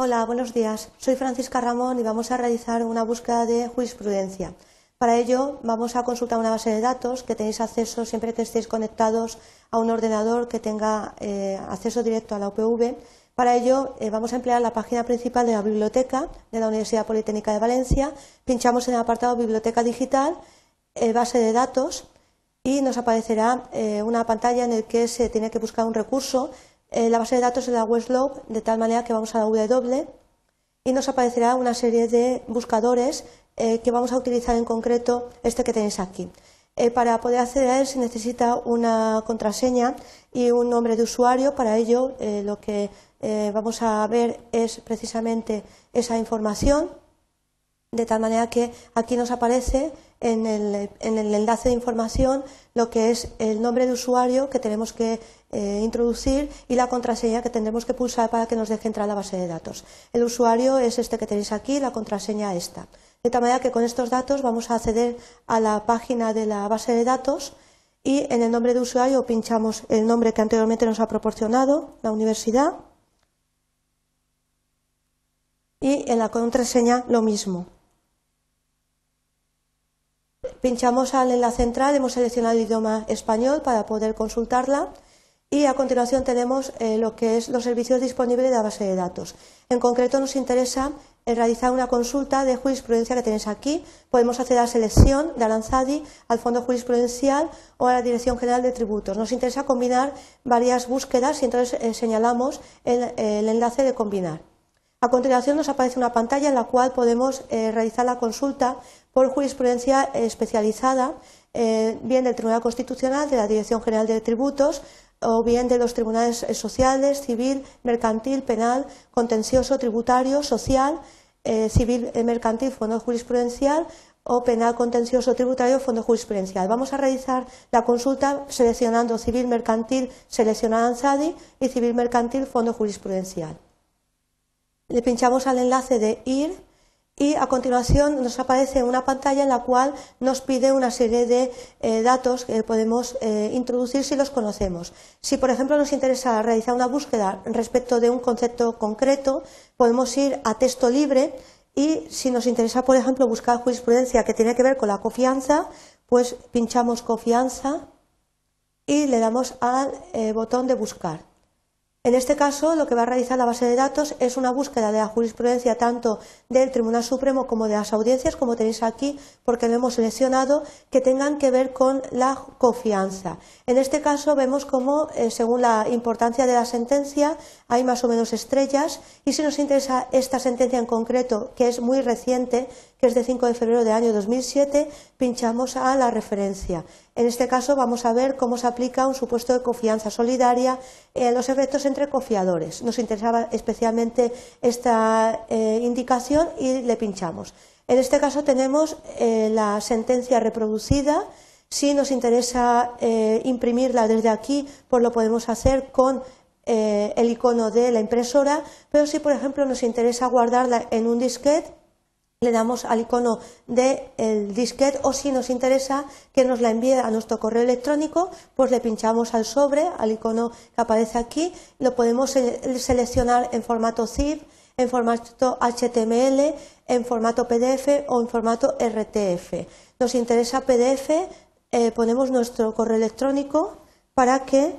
Hola, buenos días. Soy Francisca Ramón y vamos a realizar una búsqueda de jurisprudencia. Para ello vamos a consultar una base de datos que tenéis acceso siempre que estéis conectados a un ordenador que tenga eh, acceso directo a la UPV. Para ello eh, vamos a emplear la página principal de la biblioteca de la Universidad Politécnica de Valencia. Pinchamos en el apartado Biblioteca Digital, eh, base de datos y nos aparecerá una pantalla en la que se tiene que buscar un recurso eh, la base de datos es la Westlow, de tal manera que vamos a la W y nos aparecerá una serie de buscadores eh, que vamos a utilizar en concreto este que tenéis aquí. Eh, para poder acceder a él se necesita una contraseña y un nombre de usuario. Para ello lo que vamos a ver es precisamente esa información, de tal manera que aquí nos aparece en el, enlace de información lo que es el nombre de usuario que tenemos que eh, introducir y la contraseña que tendremos que pulsar para que nos deje entrar a la base de datos. El usuario es este que tenéis aquí, la contraseña esta. De tal manera que con estos datos vamos a acceder a la página de la base de datos y en el nombre de usuario pinchamos el nombre que anteriormente nos ha proporcionado la universidad y en la contraseña lo mismo pinchamos al enlace central, hemos seleccionado el idioma español para poder consultarla y a continuación tenemos eh, lo que es los servicios disponibles de la base de datos. En concreto nos interesa eh, realizar una consulta de jurisprudencia que tenéis aquí. Podemos hacer la selección de Aranzadi al Fondo Jurisprudencial o a la Dirección General de Tributos. Nos interesa combinar varias búsquedas y entonces eh, señalamos el, enlace de combinar. A continuación nos aparece una pantalla en la cual podemos realizar la consulta por jurisprudencia especializada, eh, bien del Tribunal Constitucional, de la Dirección General de Tributos, o bien de los tribunales sociales, civil, mercantil, penal, contencioso, tributario, social, eh, civil, eh, mercantil, fondo jurisprudencial o penal, contencioso, tributario, fondo jurisprudencial. Vamos a realizar la consulta seleccionando civil, mercantil, seleccionar ANSADI y civil, mercantil, fondo jurisprudencial. Le pinchamos al enlace de ir y a continuación nos aparece una pantalla en la cual nos pide una serie de eh, datos que podemos eh, introducir si los conocemos. Si, por ejemplo, nos interesa realizar una búsqueda respecto de un concepto concreto, podemos ir a texto libre y si nos interesa, por ejemplo, buscar jurisprudencia que tiene que ver con la confianza, pues pinchamos confianza y le damos al eh, botón de buscar. En este caso, lo que va a realizar la base de datos es una búsqueda de la jurisprudencia tanto del Tribunal Supremo como de las audiencias, como tenéis aquí, porque lo hemos seleccionado, que tengan que ver con la confianza. En este caso vemos cómo, eh, según la importancia de la sentencia, hay más o menos estrellas y si nos interesa esta sentencia en concreto, que es muy reciente, que es de 5 de febrero del año 2007, pinchamos a la referencia. En este caso vamos a ver cómo se aplica un supuesto de confianza solidaria en los efectos entre confiadores. Nos interesaba especialmente esta eh, indicación y le pinchamos. En este caso tenemos eh, la sentencia reproducida. Si nos interesa eh, imprimirla desde aquí, pues lo podemos hacer con el icono de la impresora, pero si por ejemplo nos interesa guardarla en un disquete, le damos al icono del disquete o si nos interesa que nos la envíe a nuestro correo electrónico, pues le pinchamos al sobre, al icono que aparece aquí, lo podemos seleccionar en formato zip, en formato HTML, en formato PDF o en formato RTF. Nos interesa PDF, eh, ponemos nuestro correo electrónico para que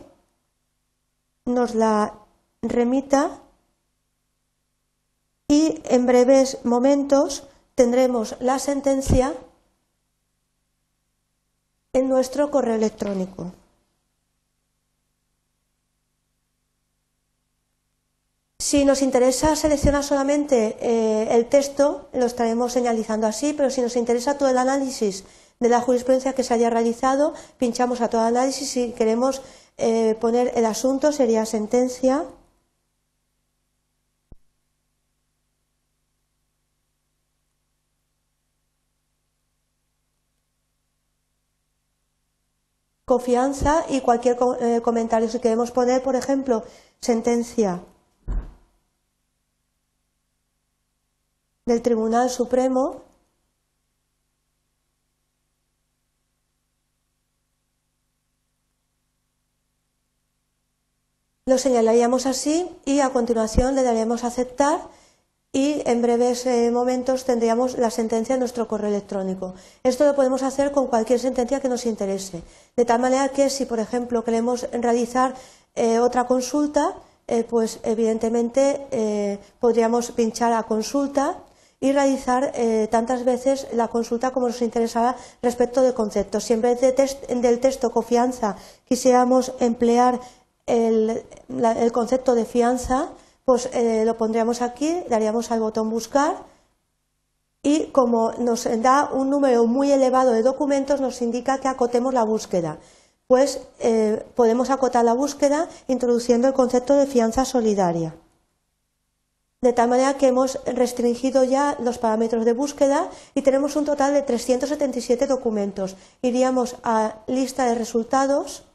nos la remita en breves momentos tendremos la sentencia en nuestro correo electrónico. Si nos interesa seleccionar solamente eh, el texto, lo estaremos señalizando así, pero si nos interesa todo el análisis de la jurisprudencia que se haya realizado, pinchamos a todo el análisis. Si queremos eh, poner el asunto, sería sentencia confianza y cualquier eh, comentario. Si queremos poner, por ejemplo, sentencia del Tribunal Supremo, lo señalaríamos así y a continuación le daremos a aceptar y en breves eh, momentos tendríamos la sentencia en nuestro correo electrónico. Esto lo podemos hacer con cualquier sentencia que nos interese. De tal manera que si, por ejemplo, queremos realizar eh, otra consulta, eh, pues evidentemente podríamos pinchar a consulta y realizar tantas veces la consulta como nos interesara respecto de conceptos. Si en vez del texto confianza quisiéramos emplear el concepto de fianza, pues eh, lo pondríamos aquí, daríamos al botón buscar y como nos da un número muy elevado de documentos nos indica que acotemos la búsqueda. Pues eh, podemos acotar la búsqueda introduciendo el concepto de fianza solidaria. De tal manera que hemos restringido ya los parámetros de búsqueda y tenemos un total de 377 documentos. Iríamos a lista de resultados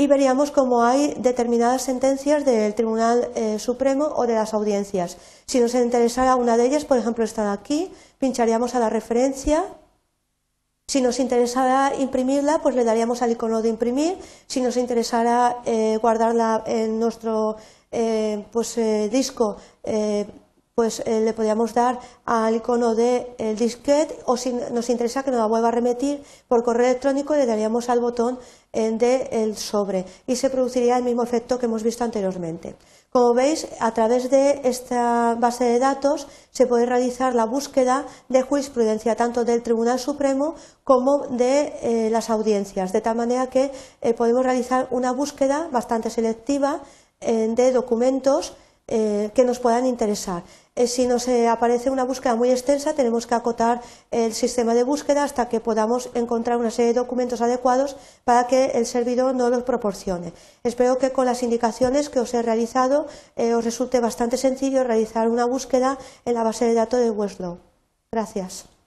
y veríamos cómo hay determinadas sentencias del Tribunal eh, Supremo o de las audiencias. Si nos interesara una de ellas, por ejemplo, esta de aquí, pincharíamos a la referencia. Si nos interesara imprimirla, pues le daríamos al icono de imprimir. Si nos interesara eh, guardarla en nuestro eh, pues, disco, pues le podríamos dar al icono de el disquete o si nos interesa que nos la vuelva a remitir por correo electrónico le daríamos al botón de el sobre y se produciría el mismo efecto que hemos visto anteriormente. Como veis, a través de esta base de datos se puede realizar la búsqueda de jurisprudencia tanto del Tribunal Supremo como de eh, las audiencias, de tal manera que eh, podemos realizar una búsqueda bastante selectiva eh, de documentos que nos puedan interesar. Eh, si nos eh, aparece una búsqueda muy extensa, tenemos que acotar el sistema de búsqueda hasta que podamos encontrar una serie de documentos adecuados para que el servidor nos los proporcione. Espero que con las indicaciones que os he realizado eh, os resulte bastante sencillo realizar una búsqueda en la base de datos de Westlaw. Gracias.